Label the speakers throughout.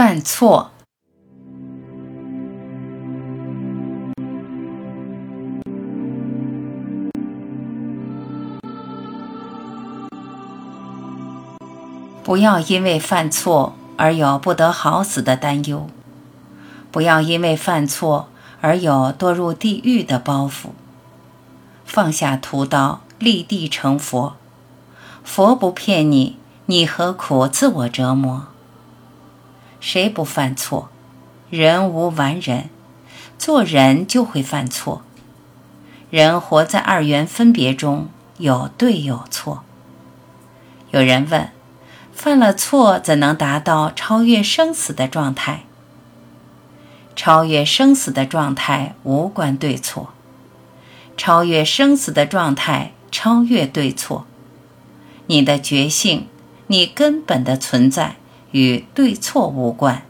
Speaker 1: 犯错，不要因为犯错而有不得好死的担忧，不要因为犯错而有堕入地狱的包袱。放下屠刀，立地成佛。佛不骗你，你何苦自我折磨？谁不犯错？人无完人，做人就会犯错。人活在二元分别中，有对有错。有人问：犯了错怎能达到超越生死的状态？超越生死的状态无关对错，超越生死的状态超越对错。你的觉性，你根本的存在与对错无关。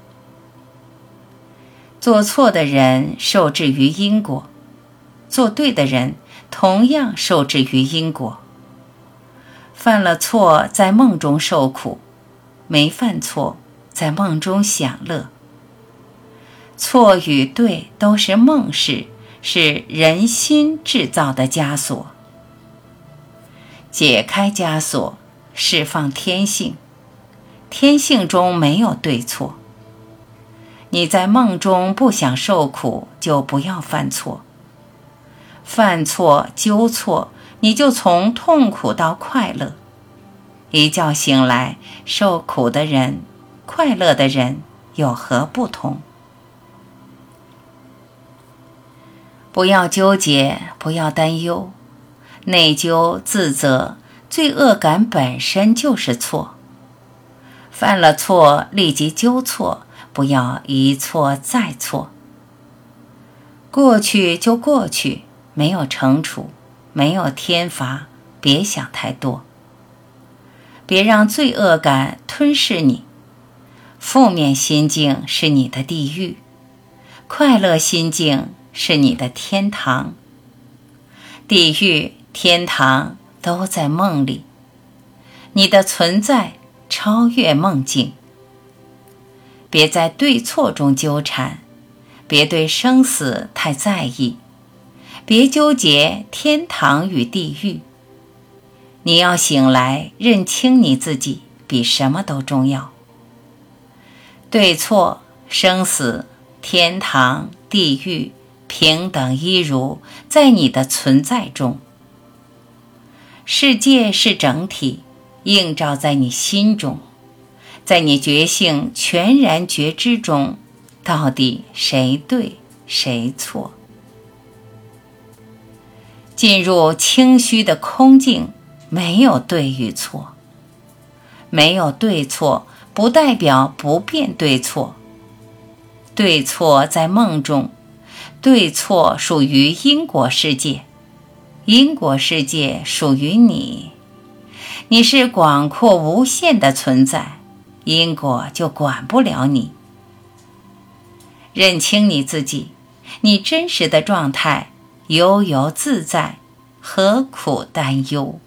Speaker 1: 做错的人受制于因果，做对的人同样受制于因果。犯了错在梦中受苦，没犯错在梦中享乐。错与对都是梦事，是人心制造的枷锁。解开枷锁，释放天性。天性中没有对错。你在梦中不想受苦，就不要犯错。犯错纠错，你就从痛苦到快乐。一觉醒来，受苦的人、快乐的人有何不同？不要纠结，不要担忧。内疚、自责、罪恶感本身就是错。犯了错，立即纠错，不要一错再错。过去就过去，没有惩处，没有天罚，别想太多。别让罪恶感吞噬你。负面心境是你的地狱，快乐心境是你的天堂。地狱。天堂都在梦里，你的存在超越梦境。别在对错中纠缠，别对生死太在意，别纠结天堂与地狱。你要醒来，认清你自己，比什么都重要。对错、生死、天堂、地狱，平等一如，在你的存在中。世界是整体，映照在你心中，在你觉性全然觉知中，到底谁对谁错？进入清虚的空境，没有对与错，没有对错，不代表不变对错。对错在梦中，对错属于因果世界。因果世界属于你，你是广阔无限的存在，因果就管不了你。认清你自己，你真实的状态，悠游自在，何苦担忧？